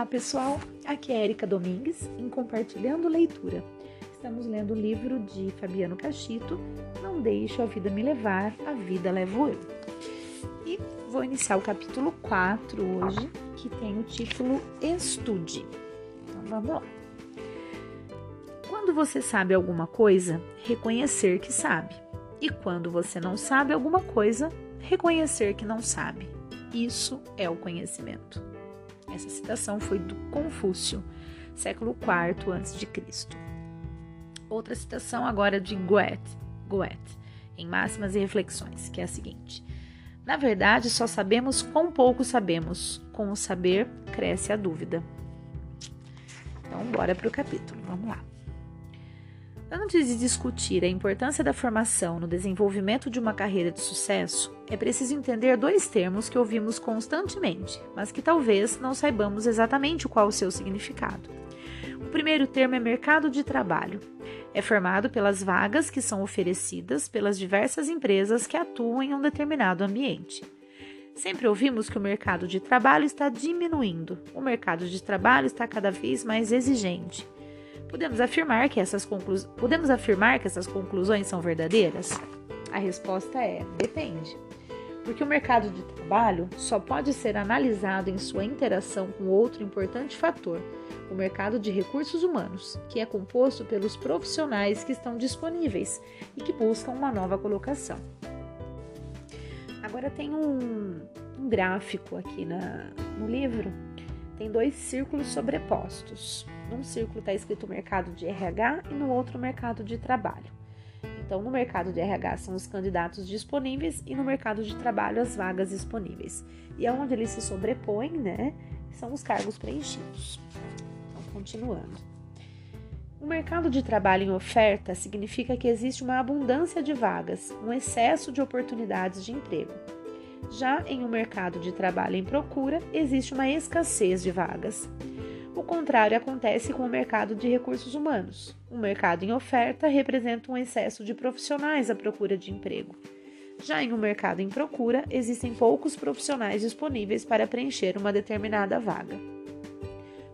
Olá pessoal, aqui é Erika Domingues em Compartilhando Leitura. Estamos lendo o livro de Fabiano Cachito, Não Deixo a Vida Me Levar, A Vida Levo Eu. E vou iniciar o capítulo 4 hoje, que tem o título Estude. Então vamos lá. Quando você sabe alguma coisa, reconhecer que sabe. E quando você não sabe alguma coisa, reconhecer que não sabe. Isso é o conhecimento. Essa citação foi do Confúcio, século IV a.C. Outra citação agora de Goethe, Goethe, em Máximas e Reflexões, que é a seguinte: Na verdade, só sabemos quão pouco sabemos. Com o saber, cresce a dúvida. Então, bora para o capítulo. Vamos lá. Antes de discutir a importância da formação no desenvolvimento de uma carreira de sucesso, é preciso entender dois termos que ouvimos constantemente, mas que talvez não saibamos exatamente qual o seu significado. O primeiro termo é mercado de trabalho. É formado pelas vagas que são oferecidas pelas diversas empresas que atuam em um determinado ambiente. Sempre ouvimos que o mercado de trabalho está diminuindo, o mercado de trabalho está cada vez mais exigente. Podemos afirmar que essas, conclu... Podemos afirmar que essas conclusões são verdadeiras? A resposta é: depende. Porque o mercado de trabalho só pode ser analisado em sua interação com outro importante fator, o mercado de recursos humanos, que é composto pelos profissionais que estão disponíveis e que buscam uma nova colocação. Agora tem um, um gráfico aqui na, no livro, tem dois círculos sobrepostos. Num círculo está escrito mercado de RH e no outro mercado de trabalho. Então, no mercado de RH são os candidatos disponíveis e no mercado de trabalho as vagas disponíveis. E aonde eles se sobrepõem, né, são os cargos preenchidos. Então, continuando. O mercado de trabalho em oferta significa que existe uma abundância de vagas, um excesso de oportunidades de emprego. Já em um mercado de trabalho em procura, existe uma escassez de vagas. O contrário acontece com o mercado de recursos humanos. O mercado em oferta representa um excesso de profissionais à procura de emprego. Já em um mercado em procura, existem poucos profissionais disponíveis para preencher uma determinada vaga.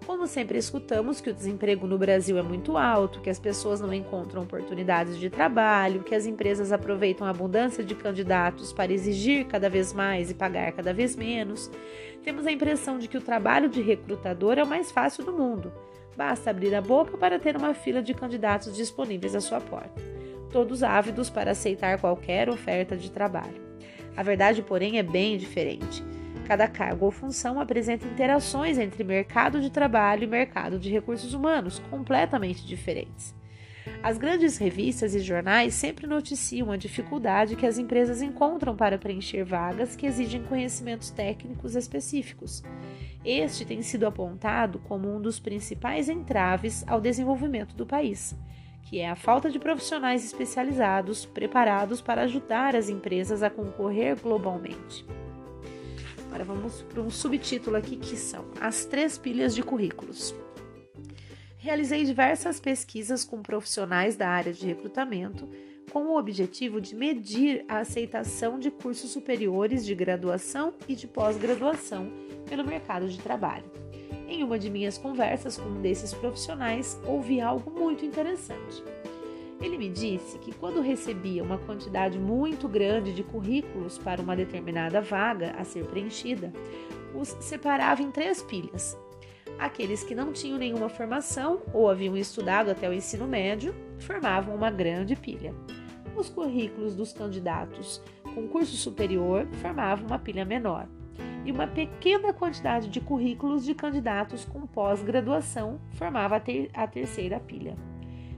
Como sempre escutamos que o desemprego no Brasil é muito alto, que as pessoas não encontram oportunidades de trabalho, que as empresas aproveitam a abundância de candidatos para exigir cada vez mais e pagar cada vez menos, temos a impressão de que o trabalho de recrutador é o mais fácil do mundo. Basta abrir a boca para ter uma fila de candidatos disponíveis à sua porta, todos ávidos para aceitar qualquer oferta de trabalho. A verdade, porém, é bem diferente. Cada cargo ou função apresenta interações entre mercado de trabalho e mercado de recursos humanos completamente diferentes. As grandes revistas e jornais sempre noticiam a dificuldade que as empresas encontram para preencher vagas que exigem conhecimentos técnicos específicos. Este tem sido apontado como um dos principais entraves ao desenvolvimento do país, que é a falta de profissionais especializados preparados para ajudar as empresas a concorrer globalmente. Agora vamos para um subtítulo aqui que são As Três Pilhas de Currículos. Realizei diversas pesquisas com profissionais da área de recrutamento com o objetivo de medir a aceitação de cursos superiores de graduação e de pós-graduação pelo mercado de trabalho. Em uma de minhas conversas com um desses profissionais, ouvi algo muito interessante. Ele me disse que quando recebia uma quantidade muito grande de currículos para uma determinada vaga a ser preenchida, os separava em três pilhas. Aqueles que não tinham nenhuma formação ou haviam estudado até o ensino médio formavam uma grande pilha. Os currículos dos candidatos com curso superior formavam uma pilha menor. E uma pequena quantidade de currículos de candidatos com pós-graduação formava a, ter a terceira pilha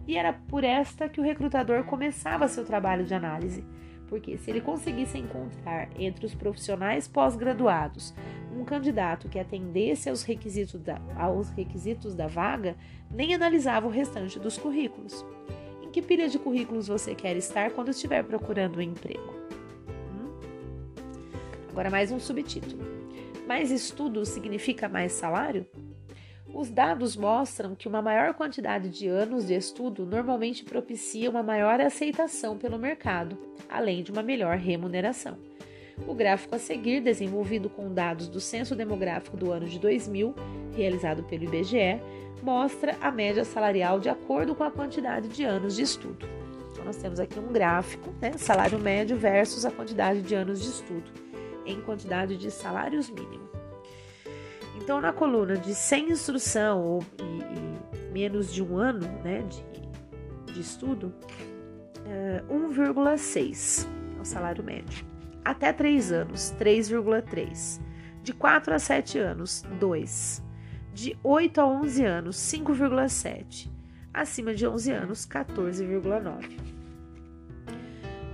e era por esta que o recrutador começava seu trabalho de análise, porque se ele conseguisse encontrar entre os profissionais pós-graduados um candidato que atendesse aos requisitos, da, aos requisitos da vaga, nem analisava o restante dos currículos. Em que pilha de currículos você quer estar quando estiver procurando um emprego? Hum? Agora, mais um subtítulo. Mais estudo significa mais salário? Os dados mostram que uma maior quantidade de anos de estudo normalmente propicia uma maior aceitação pelo mercado, além de uma melhor remuneração. O gráfico a seguir, desenvolvido com dados do Censo Demográfico do ano de 2000, realizado pelo IBGE, mostra a média salarial de acordo com a quantidade de anos de estudo. Então, nós temos aqui um gráfico, né, salário médio versus a quantidade de anos de estudo, em quantidade de salários mínimos. Então, na coluna de sem instrução ou e, e menos de um ano né, de, de estudo, é, 1,6 é o salário médio. Até 3 anos, 3,3. De 4 a 7 anos, 2 de 8 a 11 anos, 5,7. Acima de 11 anos, 14,9.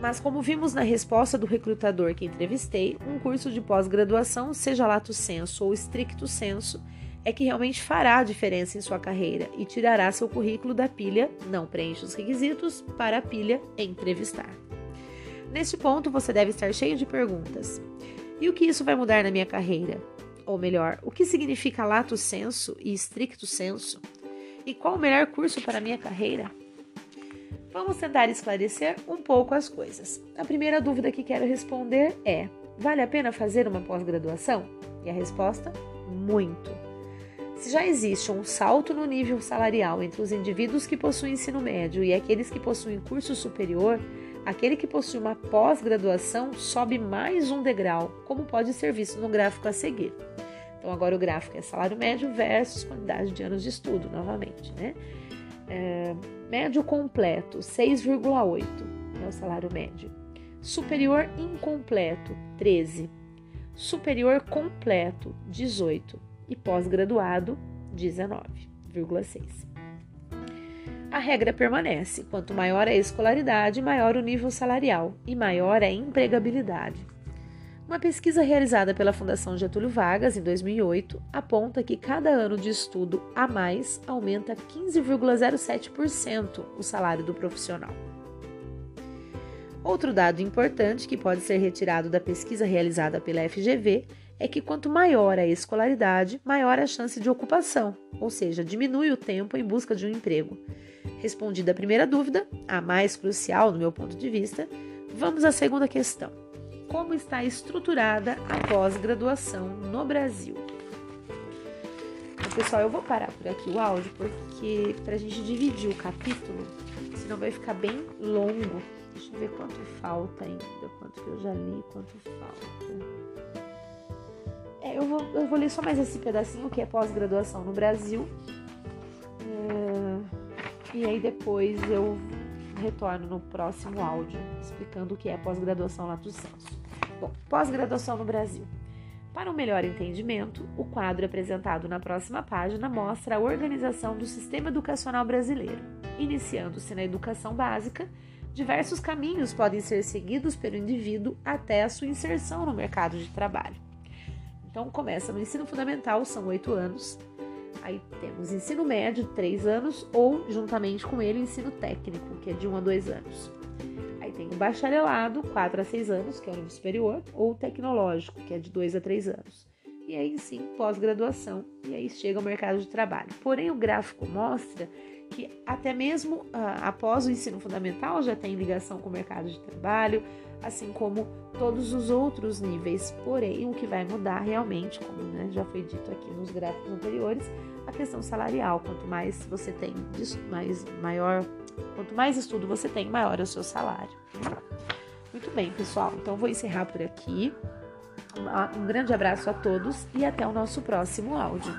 Mas, como vimos na resposta do recrutador que entrevistei, um curso de pós-graduação, seja lato senso ou estricto senso, é que realmente fará a diferença em sua carreira e tirará seu currículo da pilha não preenche os requisitos para a pilha entrevistar. Neste ponto, você deve estar cheio de perguntas. E o que isso vai mudar na minha carreira? ou melhor, o que significa lato senso e stricto senso? E qual o melhor curso para a minha carreira? Vamos tentar esclarecer um pouco as coisas. A primeira dúvida que quero responder é: vale a pena fazer uma pós-graduação? E a resposta: muito. Se já existe um salto no nível salarial entre os indivíduos que possuem ensino médio e aqueles que possuem curso superior, aquele que possui uma pós-graduação sobe mais um degrau, como pode ser visto no gráfico a seguir. Então, agora o gráfico é salário médio versus quantidade de anos de estudo, novamente, né? É, médio completo, 6,8 é o salário médio. Superior incompleto, 13. Superior completo, 18. E pós-graduado, 19,6. A regra permanece: quanto maior a escolaridade, maior o nível salarial e maior a empregabilidade. Uma pesquisa realizada pela Fundação Getúlio Vargas em 2008 aponta que cada ano de estudo a mais aumenta 15,07% o salário do profissional. Outro dado importante que pode ser retirado da pesquisa realizada pela FGV é que quanto maior a escolaridade, maior a chance de ocupação, ou seja, diminui o tempo em busca de um emprego. Respondida a primeira dúvida, a mais crucial do meu ponto de vista, vamos à segunda questão como está estruturada a pós-graduação no Brasil. Então, pessoal, eu vou parar por aqui o áudio porque para a gente dividir o capítulo, senão vai ficar bem longo. Deixa eu ver quanto falta ainda, quanto que eu já li, quanto falta. É, eu, vou, eu vou ler só mais esse pedacinho que é pós-graduação no Brasil. É, e aí depois eu retorno no próximo áudio explicando o que é pós-graduação lato sensu. Bom, pós-graduação no Brasil. Para um melhor entendimento, o quadro apresentado na próxima página mostra a organização do sistema educacional brasileiro. Iniciando-se na educação básica, diversos caminhos podem ser seguidos pelo indivíduo até a sua inserção no mercado de trabalho. Então, começa no ensino fundamental, são oito anos. Aí temos ensino médio, três anos, ou, juntamente com ele, ensino técnico, que é de um a dois anos tem o bacharelado, 4 a 6 anos, que é o nível superior, ou o tecnológico, que é de 2 a 3 anos. E aí sim, pós-graduação, e aí chega ao mercado de trabalho. Porém, o gráfico mostra que até mesmo uh, após o ensino fundamental já tem ligação com o mercado de trabalho, assim como todos os outros níveis. Porém, o que vai mudar realmente, como né, já foi dito aqui nos gráficos anteriores, a questão salarial. Quanto mais você tem, mais maior Quanto mais estudo você tem, maior é o seu salário. Muito bem, pessoal. Então vou encerrar por aqui. Um grande abraço a todos e até o nosso próximo áudio.